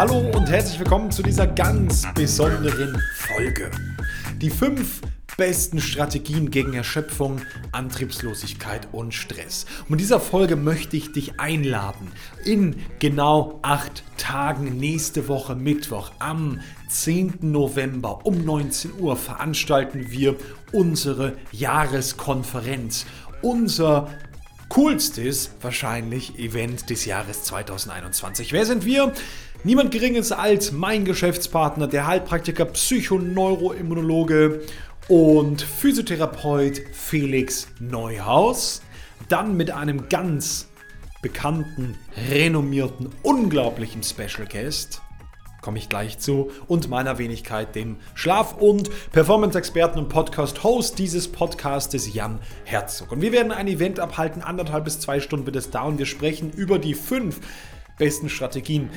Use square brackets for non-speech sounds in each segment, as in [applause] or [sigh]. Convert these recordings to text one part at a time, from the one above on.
Hallo und herzlich willkommen zu dieser ganz besonderen Folge. Die fünf besten Strategien gegen Erschöpfung, Antriebslosigkeit und Stress. Und in dieser Folge möchte ich dich einladen. In genau acht Tagen nächste Woche Mittwoch am 10. November um 19 Uhr veranstalten wir unsere Jahreskonferenz. Unser coolstes wahrscheinlich Event des Jahres 2021. Wer sind wir? Niemand geringes als mein Geschäftspartner, der Heilpraktiker, Psychoneuroimmunologe und Physiotherapeut Felix Neuhaus. Dann mit einem ganz bekannten, renommierten, unglaublichen Special Guest komme ich gleich zu, und meiner Wenigkeit, dem Schlaf- und Performance-Experten und Podcast-Host dieses Podcastes, Jan Herzog. Und wir werden ein Event abhalten, anderthalb bis zwei Stunden wird es dauern. Wir sprechen über die fünf besten Strategien.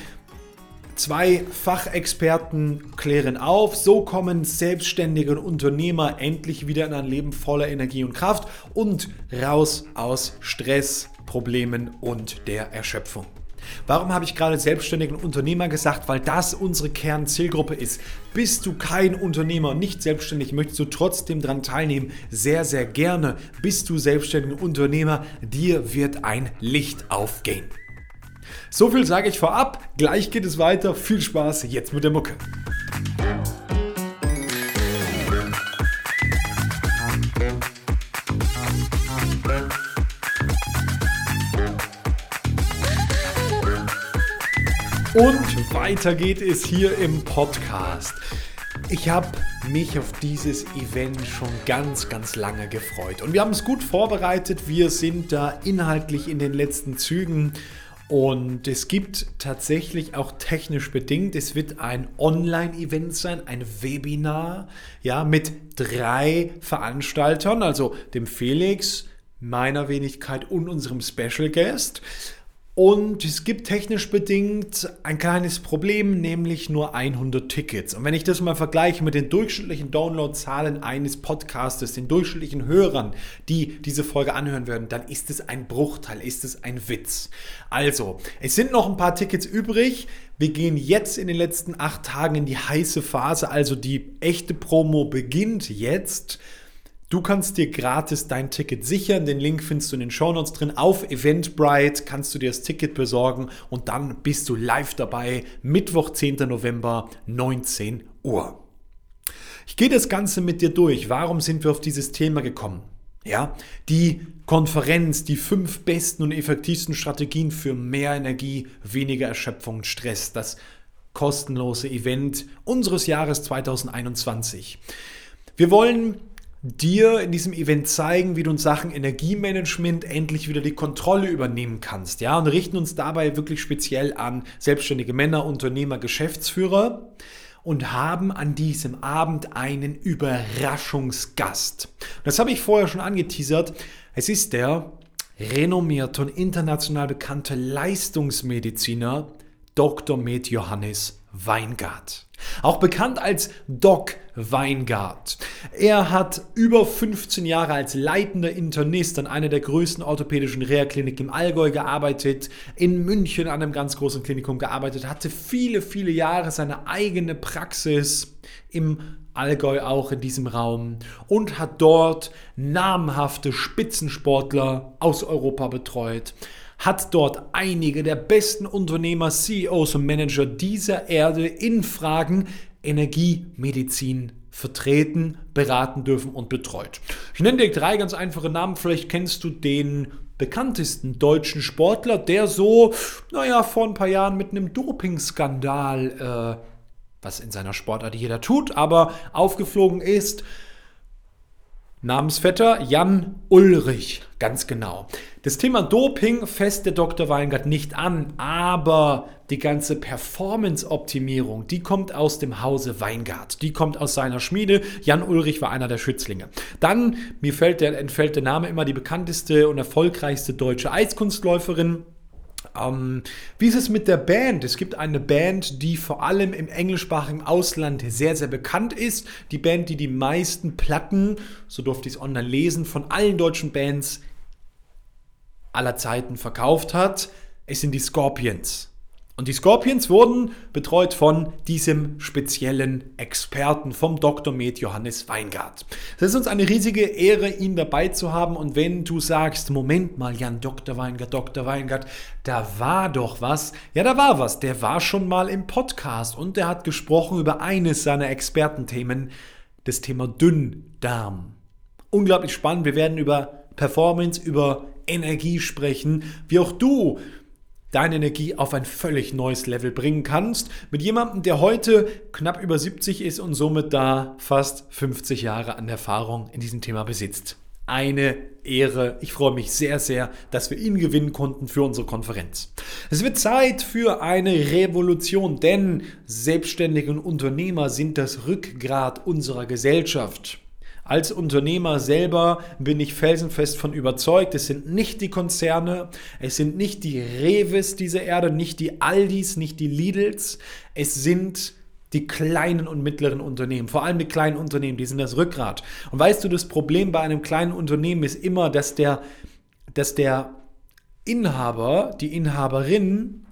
Zwei Fachexperten klären auf, so kommen selbstständige Unternehmer endlich wieder in ein Leben voller Energie und Kraft und raus aus Stress, Problemen und der Erschöpfung. Warum habe ich gerade selbstständigen Unternehmer gesagt? Weil das unsere Kernzielgruppe ist. Bist du kein Unternehmer, nicht selbstständig, möchtest du trotzdem daran teilnehmen? Sehr, sehr gerne. Bist du selbstständiger Unternehmer, dir wird ein Licht aufgehen. So viel sage ich vorab. Gleich geht es weiter. Viel Spaß jetzt mit der Mucke. Und weiter geht es hier im Podcast. Ich habe mich auf dieses Event schon ganz, ganz lange gefreut. Und wir haben es gut vorbereitet. Wir sind da inhaltlich in den letzten Zügen. Und es gibt tatsächlich auch technisch bedingt, es wird ein Online-Event sein, ein Webinar, ja, mit drei Veranstaltern, also dem Felix, meiner Wenigkeit und unserem Special Guest. Und es gibt technisch bedingt ein kleines Problem, nämlich nur 100 Tickets. Und wenn ich das mal vergleiche mit den durchschnittlichen Downloadzahlen eines Podcastes, den durchschnittlichen Hörern, die diese Folge anhören würden, dann ist es ein Bruchteil, ist es ein Witz. Also, es sind noch ein paar Tickets übrig. Wir gehen jetzt in den letzten acht Tagen in die heiße Phase, also die echte Promo beginnt jetzt. Du kannst dir gratis dein Ticket sichern. Den Link findest du in den Shownotes drin. Auf Eventbrite kannst du dir das Ticket besorgen und dann bist du live dabei. Mittwoch, 10. November, 19 Uhr. Ich gehe das Ganze mit dir durch. Warum sind wir auf dieses Thema gekommen? Ja, die Konferenz, die fünf besten und effektivsten Strategien für mehr Energie, weniger Erschöpfung und Stress. Das kostenlose Event unseres Jahres 2021. Wir wollen dir in diesem Event zeigen, wie du in Sachen Energiemanagement endlich wieder die Kontrolle übernehmen kannst. Ja, und richten uns dabei wirklich speziell an selbstständige Männer, Unternehmer, Geschäftsführer und haben an diesem Abend einen Überraschungsgast. Das habe ich vorher schon angeteasert. Es ist der renommierte und international bekannte Leistungsmediziner Dr. Med Johannes Weingart. Auch bekannt als Doc Weingart. Er hat über 15 Jahre als leitender Internist an einer der größten orthopädischen Reha-Kliniken im Allgäu gearbeitet, in München an einem ganz großen Klinikum gearbeitet, hatte viele, viele Jahre seine eigene Praxis im Allgäu auch in diesem Raum und hat dort namhafte Spitzensportler aus Europa betreut hat dort einige der besten Unternehmer, CEOs und Manager dieser Erde in Fragen Energiemedizin vertreten, beraten dürfen und betreut. Ich nenne dir drei ganz einfache Namen. Vielleicht kennst du den bekanntesten deutschen Sportler, der so, naja, vor ein paar Jahren mit einem Dopingskandal, äh, was in seiner Sportart jeder tut, aber aufgeflogen ist. Namensvetter Jan Ulrich, ganz genau. Das Thema Doping fässt der Dr. Weingart nicht an, aber die ganze Performance-Optimierung, die kommt aus dem Hause Weingart. Die kommt aus seiner Schmiede. Jan Ulrich war einer der Schützlinge. Dann, mir fällt der, entfällt der Name immer, die bekannteste und erfolgreichste deutsche Eiskunstläuferin, ähm, wie ist es mit der Band? Es gibt eine Band, die vor allem im englischsprachigen Ausland sehr, sehr bekannt ist. Die Band, die die meisten Platten, so durfte ich es online lesen, von allen deutschen Bands aller Zeiten verkauft hat. Es sind die Scorpions. Und die Scorpions wurden betreut von diesem speziellen Experten, vom Dr. Med Johannes Weingart. Es ist uns eine riesige Ehre, ihn dabei zu haben. Und wenn du sagst, Moment mal, Jan, Dr. Weingart, Dr. Weingart, da war doch was. Ja, da war was. Der war schon mal im Podcast und der hat gesprochen über eines seiner Expertenthemen, das Thema Dünndarm. Unglaublich spannend. Wir werden über Performance, über Energie sprechen, wie auch du deine Energie auf ein völlig neues Level bringen kannst. Mit jemandem, der heute knapp über 70 ist und somit da fast 50 Jahre an Erfahrung in diesem Thema besitzt. Eine Ehre. Ich freue mich sehr, sehr, dass wir ihn gewinnen konnten für unsere Konferenz. Es wird Zeit für eine Revolution, denn selbstständige Unternehmer sind das Rückgrat unserer Gesellschaft. Als Unternehmer selber bin ich felsenfest von überzeugt, es sind nicht die Konzerne, es sind nicht die Reves dieser Erde, nicht die Aldis, nicht die Lidls, es sind die kleinen und mittleren Unternehmen, vor allem die kleinen Unternehmen, die sind das Rückgrat. Und weißt du, das Problem bei einem kleinen Unternehmen ist immer, dass der, dass der Inhaber, die Inhaberin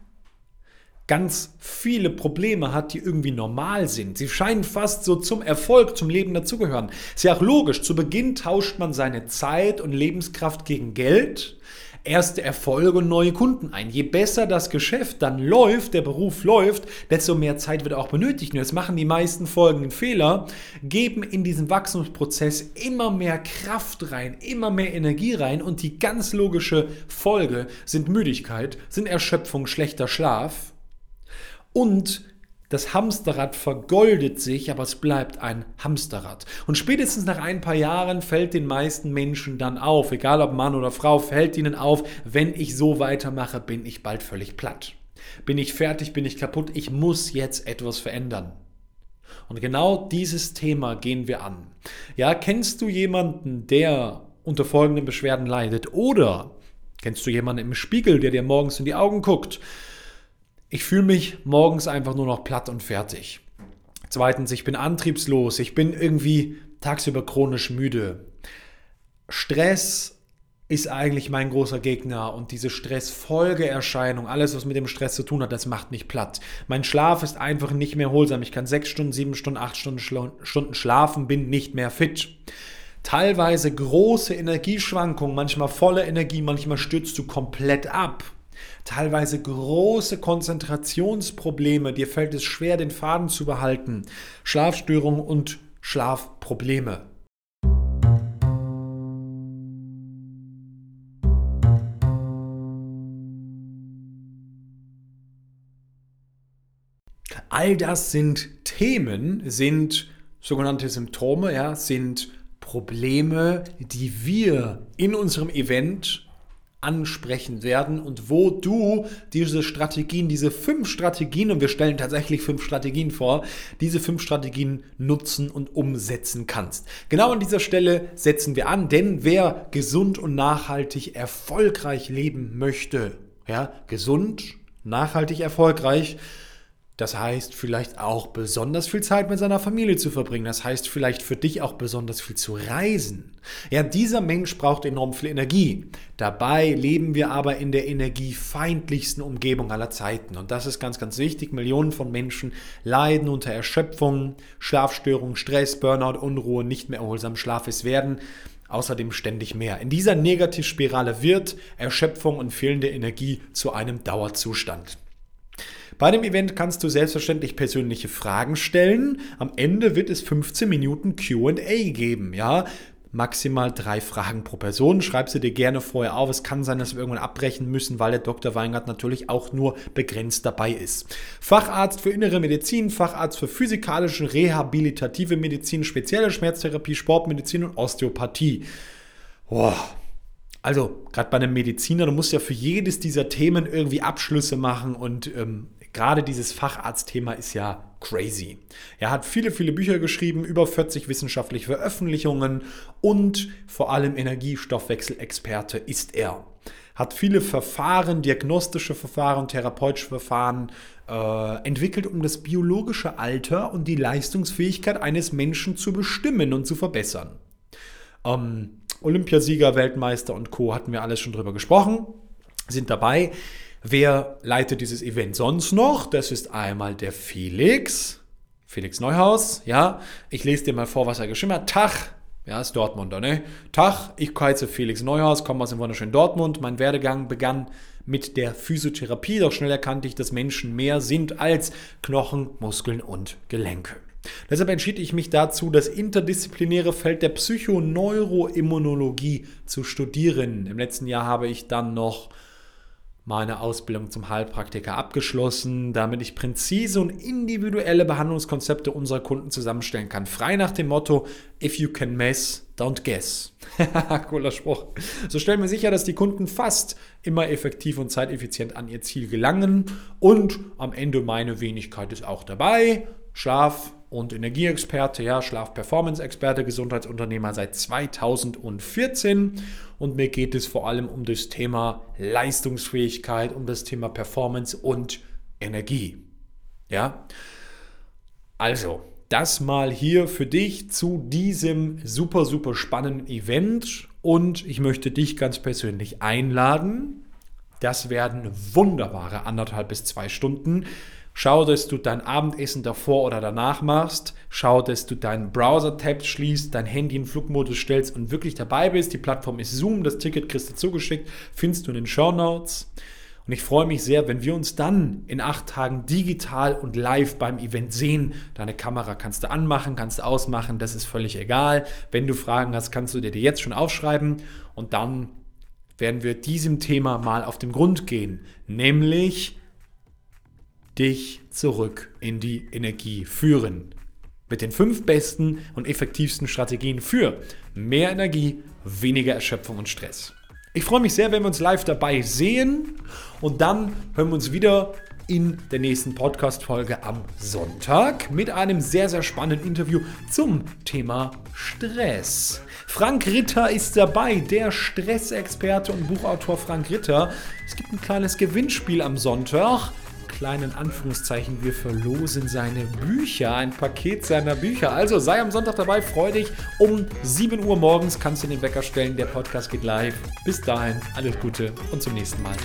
ganz viele Probleme hat, die irgendwie normal sind. Sie scheinen fast so zum Erfolg, zum Leben dazugehören. Ist ja auch logisch. Zu Beginn tauscht man seine Zeit und Lebenskraft gegen Geld, erste Erfolge und neue Kunden ein. Je besser das Geschäft dann läuft, der Beruf läuft, desto mehr Zeit wird auch benötigt. Und jetzt machen die meisten folgenden Fehler, geben in diesen Wachstumsprozess immer mehr Kraft rein, immer mehr Energie rein und die ganz logische Folge sind Müdigkeit, sind Erschöpfung, schlechter Schlaf und das Hamsterrad vergoldet sich, aber es bleibt ein Hamsterrad. Und spätestens nach ein paar Jahren fällt den meisten Menschen dann auf, egal ob Mann oder Frau, fällt ihnen auf, wenn ich so weitermache, bin ich bald völlig platt. Bin ich fertig, bin ich kaputt, ich muss jetzt etwas verändern. Und genau dieses Thema gehen wir an. Ja, kennst du jemanden, der unter folgenden Beschwerden leidet? Oder kennst du jemanden im Spiegel, der dir morgens in die Augen guckt ich fühle mich morgens einfach nur noch platt und fertig. Zweitens, ich bin antriebslos, ich bin irgendwie tagsüber chronisch müde. Stress ist eigentlich mein großer Gegner und diese Stressfolgeerscheinung, alles was mit dem Stress zu tun hat, das macht mich platt. Mein Schlaf ist einfach nicht mehr holsam. Ich kann sechs Stunden, sieben Stunden, acht Stunden, Stunden schlafen, bin nicht mehr fit. Teilweise große Energieschwankungen, manchmal volle Energie, manchmal stürzt du komplett ab teilweise große Konzentrationsprobleme, dir fällt es schwer, den Faden zu behalten, Schlafstörungen und Schlafprobleme. All das sind Themen, sind sogenannte Symptome, ja, sind Probleme, die wir in unserem Event ansprechen werden und wo du diese Strategien, diese fünf Strategien, und wir stellen tatsächlich fünf Strategien vor, diese fünf Strategien nutzen und umsetzen kannst. Genau an dieser Stelle setzen wir an, denn wer gesund und nachhaltig erfolgreich leben möchte, ja, gesund, nachhaltig erfolgreich, das heißt vielleicht auch besonders viel Zeit mit seiner Familie zu verbringen. Das heißt vielleicht für dich auch besonders viel zu reisen. Ja, dieser Mensch braucht enorm viel Energie. Dabei leben wir aber in der energiefeindlichsten Umgebung aller Zeiten. Und das ist ganz, ganz wichtig. Millionen von Menschen leiden unter Erschöpfung, Schlafstörungen, Stress, Burnout, Unruhe, nicht mehr erholsam Schlaf. Es werden außerdem ständig mehr. In dieser Negativspirale wird Erschöpfung und fehlende Energie zu einem Dauerzustand. Bei dem Event kannst du selbstverständlich persönliche Fragen stellen. Am Ende wird es 15 Minuten QA geben. Ja, maximal drei Fragen pro Person. Schreib sie dir gerne vorher auf. Es kann sein, dass wir irgendwann abbrechen müssen, weil der Dr. Weingart natürlich auch nur begrenzt dabei ist. Facharzt für innere Medizin, Facharzt für physikalische, rehabilitative Medizin, spezielle Schmerztherapie, Sportmedizin und Osteopathie. Boah. Also, gerade bei einem Mediziner, du musst ja für jedes dieser Themen irgendwie Abschlüsse machen und ähm, gerade dieses Facharztthema ist ja crazy. Er hat viele, viele Bücher geschrieben, über 40 wissenschaftliche Veröffentlichungen und vor allem Energiestoffwechselexperte ist er. Hat viele Verfahren, diagnostische Verfahren, therapeutische Verfahren äh, entwickelt, um das biologische Alter und die Leistungsfähigkeit eines Menschen zu bestimmen und zu verbessern. Ähm, Olympiasieger, Weltmeister und Co. hatten wir alles schon drüber gesprochen, sind dabei. Wer leitet dieses Event sonst noch? Das ist einmal der Felix. Felix Neuhaus, ja. Ich lese dir mal vor, was er geschrieben hat. Tag, ja, ist Dortmunder, ne? Tag, ich heiße Felix Neuhaus, komme aus dem wunderschönen Dortmund. Mein Werdegang begann mit der Physiotherapie, doch schnell erkannte ich, dass Menschen mehr sind als Knochen, Muskeln und Gelenke. Deshalb entschied ich mich dazu, das interdisziplinäre Feld der Psychoneuroimmunologie zu studieren. Im letzten Jahr habe ich dann noch meine Ausbildung zum Heilpraktiker abgeschlossen, damit ich präzise und individuelle Behandlungskonzepte unserer Kunden zusammenstellen kann. Frei nach dem Motto, if you can mess, don't guess. [laughs] Cooler Spruch. So stellen wir sicher, dass die Kunden fast immer effektiv und zeiteffizient an ihr Ziel gelangen und am Ende meine Wenigkeit ist auch dabei. Schlaf, und Energieexperte, ja, Schlaf-Performance-Experte, Gesundheitsunternehmer seit 2014. Und mir geht es vor allem um das Thema Leistungsfähigkeit, um das Thema Performance und Energie. Ja, also das mal hier für dich zu diesem super, super spannenden Event. Und ich möchte dich ganz persönlich einladen. Das werden wunderbare anderthalb bis zwei Stunden Schau, dass du dein Abendessen davor oder danach machst. Schau, dass du deinen Browser-Tab schließt, dein Handy in Flugmodus stellst und wirklich dabei bist. Die Plattform ist Zoom, das Ticket kriegst du zugeschickt, findest du in den Show Notes. Und ich freue mich sehr, wenn wir uns dann in acht Tagen digital und live beim Event sehen. Deine Kamera kannst du anmachen, kannst du ausmachen, das ist völlig egal. Wenn du Fragen hast, kannst du dir die jetzt schon aufschreiben und dann werden wir diesem Thema mal auf den Grund gehen, nämlich dich zurück in die Energie führen. Mit den fünf besten und effektivsten Strategien für mehr Energie, weniger Erschöpfung und Stress. Ich freue mich sehr, wenn wir uns live dabei sehen und dann hören wir uns wieder in der nächsten Podcast-Folge am Sonntag mit einem sehr, sehr spannenden Interview zum Thema Stress. Frank Ritter ist dabei, der Stressexperte und Buchautor Frank Ritter. Es gibt ein kleines Gewinnspiel am Sonntag kleinen Anführungszeichen, wir verlosen seine Bücher, ein Paket seiner Bücher. Also sei am Sonntag dabei, freu dich. Um 7 Uhr morgens kannst du den Wecker stellen. Der Podcast geht live. Bis dahin, alles Gute und zum nächsten Mal.